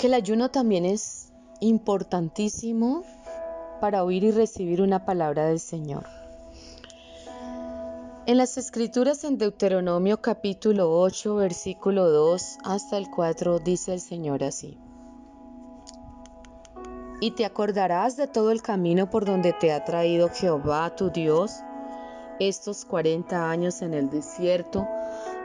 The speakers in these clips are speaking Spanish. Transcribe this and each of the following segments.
que el ayuno también es importantísimo para oír y recibir una palabra del Señor. En las escrituras en Deuteronomio capítulo 8 versículo 2 hasta el 4 dice el Señor así. Y te acordarás de todo el camino por donde te ha traído Jehová tu Dios estos 40 años en el desierto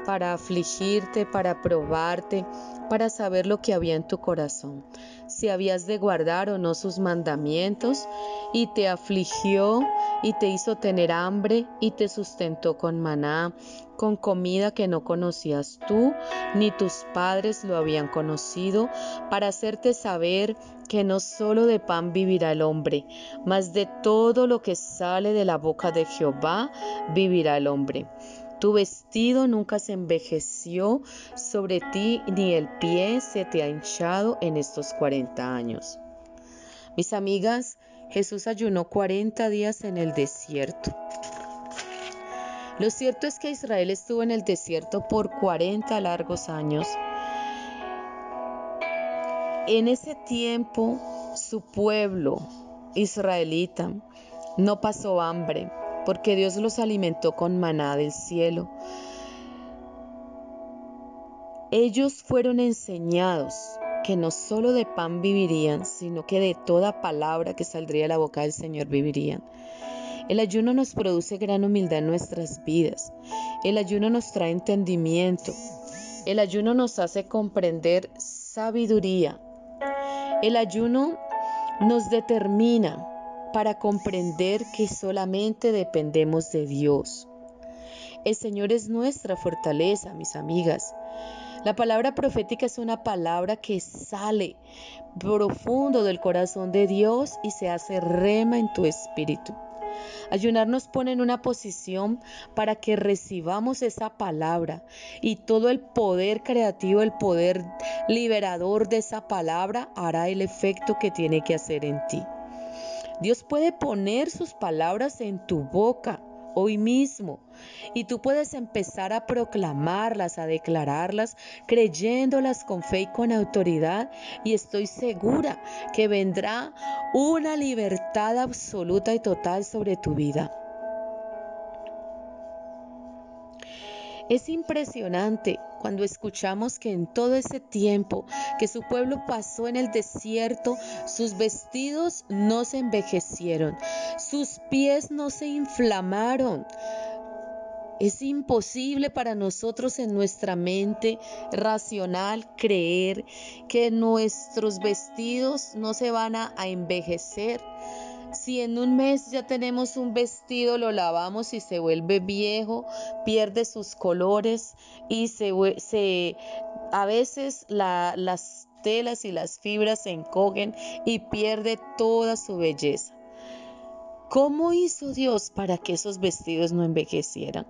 para afligirte, para probarte, para saber lo que había en tu corazón, si habías de guardar o no sus mandamientos, y te afligió y te hizo tener hambre y te sustentó con maná, con comida que no conocías tú, ni tus padres lo habían conocido, para hacerte saber que no solo de pan vivirá el hombre, mas de todo lo que sale de la boca de Jehová vivirá el hombre. Tu vestido nunca se envejeció sobre ti, ni el pie se te ha hinchado en estos 40 años. Mis amigas, Jesús ayunó 40 días en el desierto. Lo cierto es que Israel estuvo en el desierto por 40 largos años. En ese tiempo, su pueblo israelita no pasó hambre porque Dios los alimentó con maná del cielo. Ellos fueron enseñados que no solo de pan vivirían, sino que de toda palabra que saldría de la boca del Señor vivirían. El ayuno nos produce gran humildad en nuestras vidas. El ayuno nos trae entendimiento. El ayuno nos hace comprender sabiduría. El ayuno nos determina para comprender que solamente dependemos de Dios. El Señor es nuestra fortaleza, mis amigas. La palabra profética es una palabra que sale profundo del corazón de Dios y se hace rema en tu espíritu. Ayunar nos pone en una posición para que recibamos esa palabra y todo el poder creativo, el poder liberador de esa palabra hará el efecto que tiene que hacer en ti. Dios puede poner sus palabras en tu boca hoy mismo y tú puedes empezar a proclamarlas, a declararlas, creyéndolas con fe y con autoridad y estoy segura que vendrá una libertad absoluta y total sobre tu vida. Es impresionante cuando escuchamos que en todo ese tiempo que su pueblo pasó en el desierto, sus vestidos no se envejecieron, sus pies no se inflamaron. Es imposible para nosotros en nuestra mente racional creer que nuestros vestidos no se van a, envejecer si en un mes ya tenemos un vestido, lo lavamos y se vuelve viejo, pierde sus colores y se, a veces las telas y las fibras se encogen y pierde toda su belleza. ¿Cómo hizo Dios para que esos vestidos no envejecieran?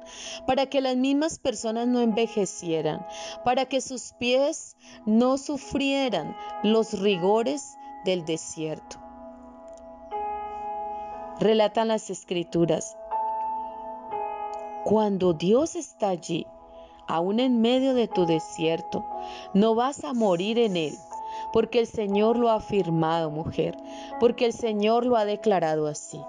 Para que las mismas personas no envejecieran, para que sus pies no sufrieran los rigores del desierto relatan las escrituras. Cuando Dios está allí, aún en medio de tu desierto, no vas a morir en él, porque el Señor lo ha afirmado, mujer, porque el Señor lo ha declarado así,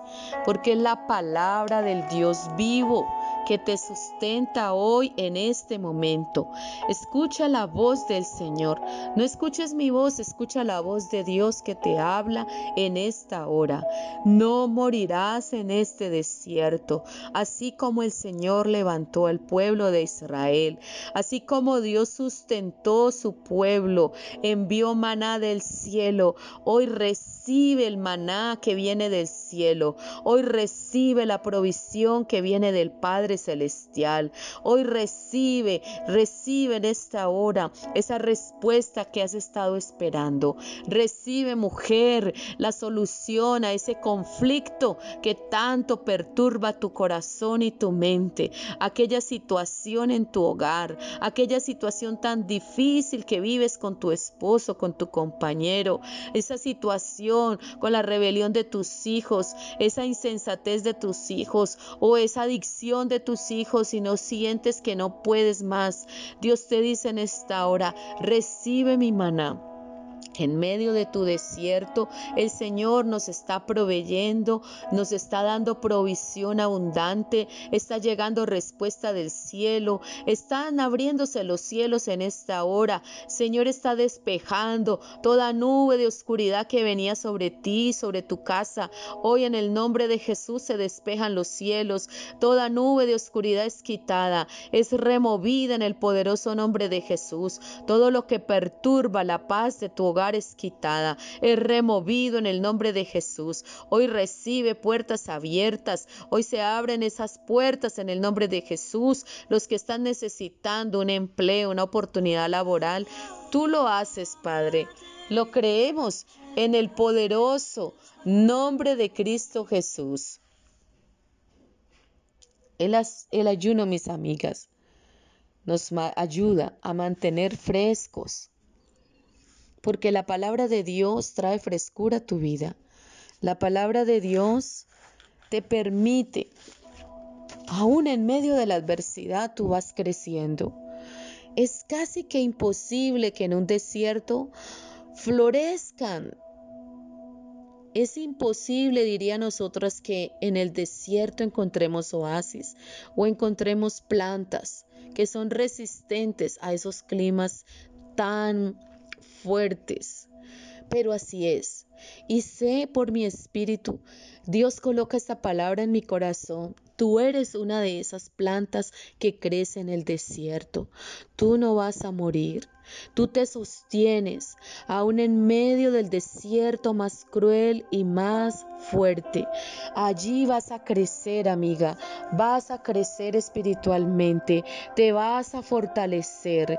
porque es la palabra del Dios vivo que te sustenta hoy en este momento. Escucha la voz del Señor. No escuches mi voz, escucha la voz de Dios que te habla en esta hora. No morirás en este desierto, así como el Señor levantó al pueblo de Israel, así como Dios sustentó su pueblo, envió maná del cielo. Hoy recibe el maná que viene del cielo. Hoy recibe la provisión que viene del Padre Celestial. Hoy recibe, recibe en esta hora esa respuesta que has estado esperando. Recibe, mujer, la solución a ese conflicto que tanto perturba tu corazón y tu mente. Aquella situación en tu hogar, aquella situación tan difícil que vives con tu esposo, con tu compañero, esa situación con la rebelión de tus hijos, esa insensatez de tus hijos o esa adicción de tus hijos y no sientes que no puedes más. Dios te dice en esta hora, recibe mi maná. En medio de tu desierto, el Señor nos está proveyendo, nos está dando provisión abundante, está llegando respuesta del cielo, están abriéndose los cielos en esta hora. Señor está despejando toda nube de oscuridad que venía sobre ti, sobre tu casa. Hoy en el nombre de Jesús se despejan los cielos, toda nube de oscuridad es quitada, es removida en el poderoso nombre de Jesús. Todo lo que perturba la paz de tu hogar es quitada, es removido en el nombre de Jesús. Hoy recibe puertas abiertas, hoy se abren esas puertas en el nombre de Jesús. Los que están necesitando un empleo, una oportunidad laboral, tú lo haces, Padre. Lo creemos en el poderoso nombre de Cristo Jesús. El, el, ayuno, mis amigas, nos ayuda a mantener frescos, porque la palabra de Dios trae frescura a tu vida. La palabra de Dios te permite, aún en medio de la adversidad, tú vas creciendo. Es casi que imposible que en un desierto florezcan. Es imposible, diría nosotros, que en el desierto encontremos oasis o encontremos plantas que son resistentes a esos climas tan fuertes. Pero así es. Y sé por mi espíritu, Dios coloca esta palabra en mi corazón. Tú eres una de esas plantas que crece en el desierto. Tú no vas a morir. Tú te sostienes aún en medio del desierto más cruel y más fuerte. Allí vas a crecer, amiga. Vas a crecer espiritualmente. Te vas a fortalecer.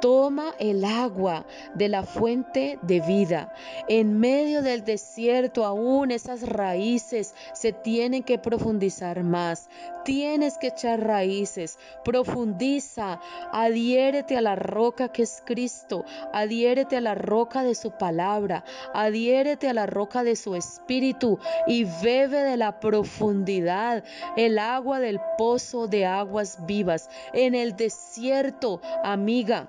Toma el agua de la fuente de vida. En medio del desierto aún esas raíces se tienen que profundizar más. Tienes que echar raíces. Profundiza. Adhiérete a la roca que es Cristo, adhiérete a la roca de su palabra, adhiérete a la roca de su espíritu y bebe de la profundidad, el agua del pozo de aguas vivas. En el desierto, amiga,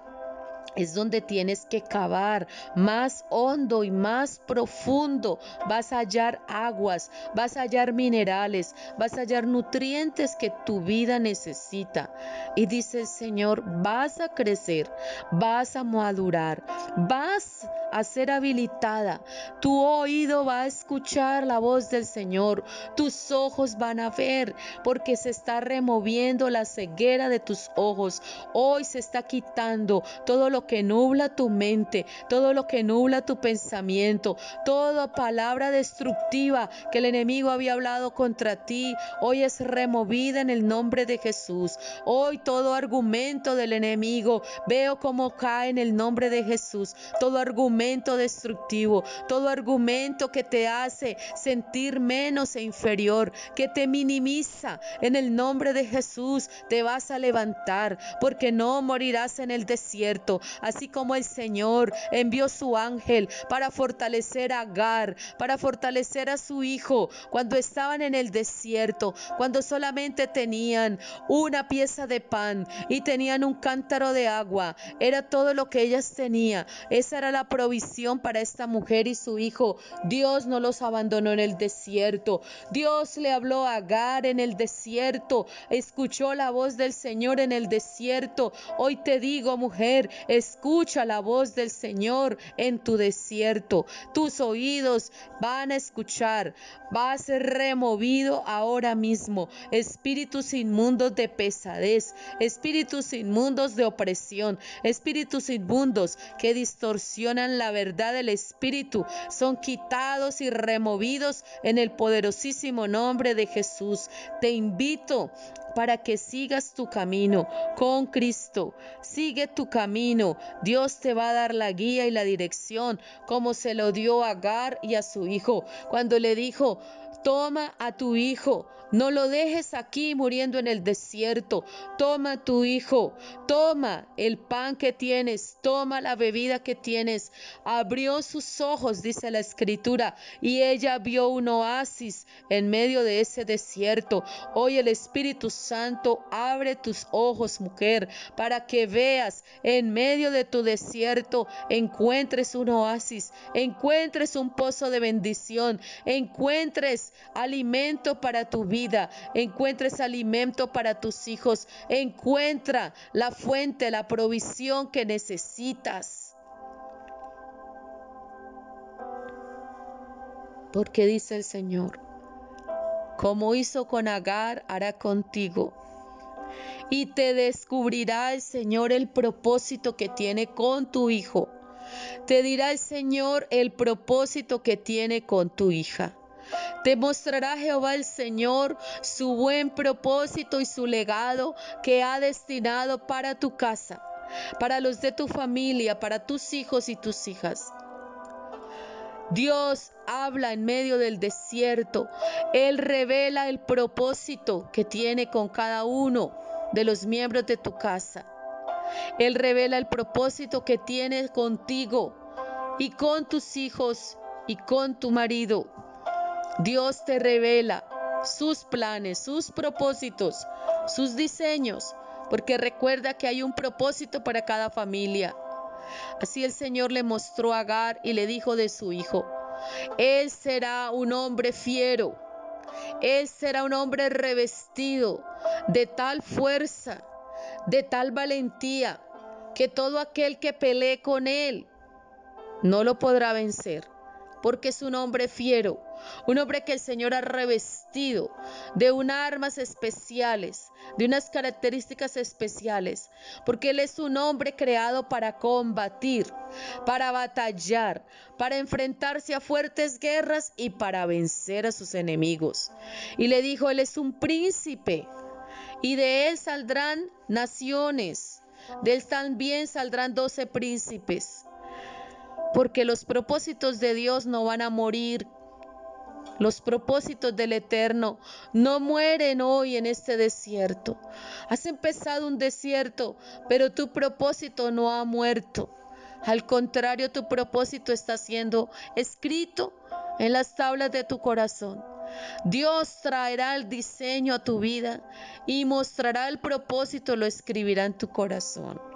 es donde tienes que cavar más hondo y más profundo. Vas a hallar aguas, vas a hallar minerales, vas a hallar nutrientes que tu vida necesita. Y dice el Señor, vas a crecer, vas a madurar, vas a ser habilitada. Tu oído va a escuchar la voz del Señor, tus ojos van a ver, porque se está removiendo la ceguera de tus ojos. Hoy se está quitando todo lo que nubla tu mente, todo lo que nubla tu pensamiento, toda palabra destructiva que el enemigo había hablado contra ti, hoy es removida en el nombre de Jesús. Hoy todo argumento del enemigo, veo cómo cae en el nombre de Jesús. Todo argumento destructivo, todo argumento que te hace sentir menos e inferior, que te minimiza, en el nombre de Jesús te vas a levantar, porque no morirás en el desierto así como el Señor envió su ángel para fortalecer a Agar, para fortalecer a su hijo cuando estaban en el desierto, cuando solamente tenían una pieza de pan y tenían un cántaro de agua. Era todo lo que ellas tenían. Esa era la provisión para esta mujer y su hijo. Dios no los abandonó en el desierto. Dios le habló a Agar en el desierto. Escuchó la voz del Señor en el desierto. Hoy te digo, mujer, escucha la voz del Señor en tu desierto. Tus oídos van a escuchar. Va a ser removido ahora mismo. Espíritus inmundos de pesadez, espíritus inmundos de opresión, espíritus inmundos que distorsionan la verdad del Espíritu son quitados y removidos en el poderosísimo nombre de Jesús. Te invito para que sigas tu camino con Cristo. Sigue tu camino. Dios te va a dar la guía y la dirección como se lo dio a Agar y a su hijo cuando le dijo, Toma a tu hijo, no lo dejes aquí muriendo en el desierto. Toma a tu hijo, toma el pan que tienes, toma la bebida que tienes. Abrió sus ojos, dice la escritura, y ella vio un oasis en medio de ese desierto. Hoy el Espíritu Santo abre tus ojos, mujer, para que veas en medio de tu desierto, encuentres un oasis, encuentres un pozo de bendición, encuentres alimento para tu vida, encuentres alimento para tus hijos, encuentra la fuente, la provisión que necesitas. Porque dice el Señor, como hizo con Agar, hará contigo. Y te descubrirá el Señor el propósito que tiene con tu hijo. Te dirá el Señor el propósito que tiene con tu hija. Te mostrará Jehová el Señor su buen propósito y su legado que ha destinado para tu casa, para los de tu familia, para tus hijos y tus hijas. Dios habla en medio del desierto. Él revela el propósito que tiene con cada uno de los miembros de tu casa. Él revela el propósito que tiene contigo y con tus hijos y con tu marido. Dios te revela sus planes, sus propósitos, sus diseños, porque recuerda que hay un propósito para cada familia. Así el Señor le mostró a Agar y le dijo de su hijo, Él será un hombre fiero, Él será un hombre revestido de tal fuerza, de tal valentía, que todo aquel que pelee con Él no lo podrá vencer porque es un hombre fiero, un hombre que el Señor ha revestido de unas armas especiales, de unas características especiales, porque Él es un hombre creado para combatir, para batallar, para enfrentarse a fuertes guerras y para vencer a sus enemigos. Y le dijo, Él es un príncipe y de Él saldrán naciones, de Él también saldrán doce príncipes porque los propósitos de Dios no van a morir. Los propósitos del Eterno no mueren hoy en este desierto. Has empezado un desierto, pero tu propósito no ha muerto. Al contrario, tu propósito está siendo escrito en las tablas de tu corazón. Dios traerá el diseño a tu vida y mostrará el propósito, lo escribirá en tu corazón.